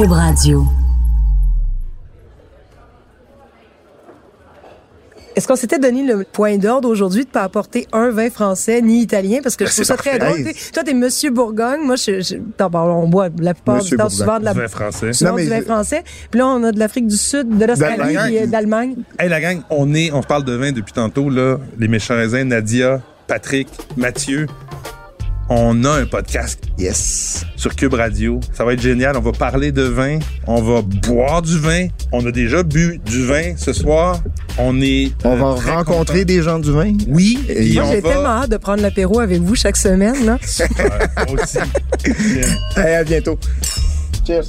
Cube Radio. Est-ce qu'on s'était donné le point d'ordre aujourd'hui de ne pas apporter un vin français ni italien? Parce que je Ben, trouve c'est ça très drôle. T'sais, Toi, t'es Monsieur Bourgogne. Moi, je, je, on boit la plupart Monsieur du temps Bourgogne. souvent de la, Vin français. souvent Non, mais- du vin français. Puis là, on a de l'Afrique du Sud, de l'Australie D'Allemagne. puis euh, d'Allemagne. Hey la gang, on est, on parle de vin depuis tantôt là, les méchants raisins, Nadia, Patrick, Mathieu. On a un podcast Yes. sur Cube Radio. Ça va être génial. On va parler de vin. On va boire du vin. On a déjà bu du vin ce soir. On est. On euh, va très rencontrer des gens du vin. Oui. Et Moi, j'ai va- tellement hâte de prendre l'apéro avec vous chaque semaine. Là. Moi aussi. Hey, à bientôt. Cheers.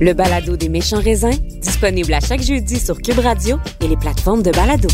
Le balado des méchants raisins, disponible à chaque jeudi sur Cube Radio et les plateformes de balado.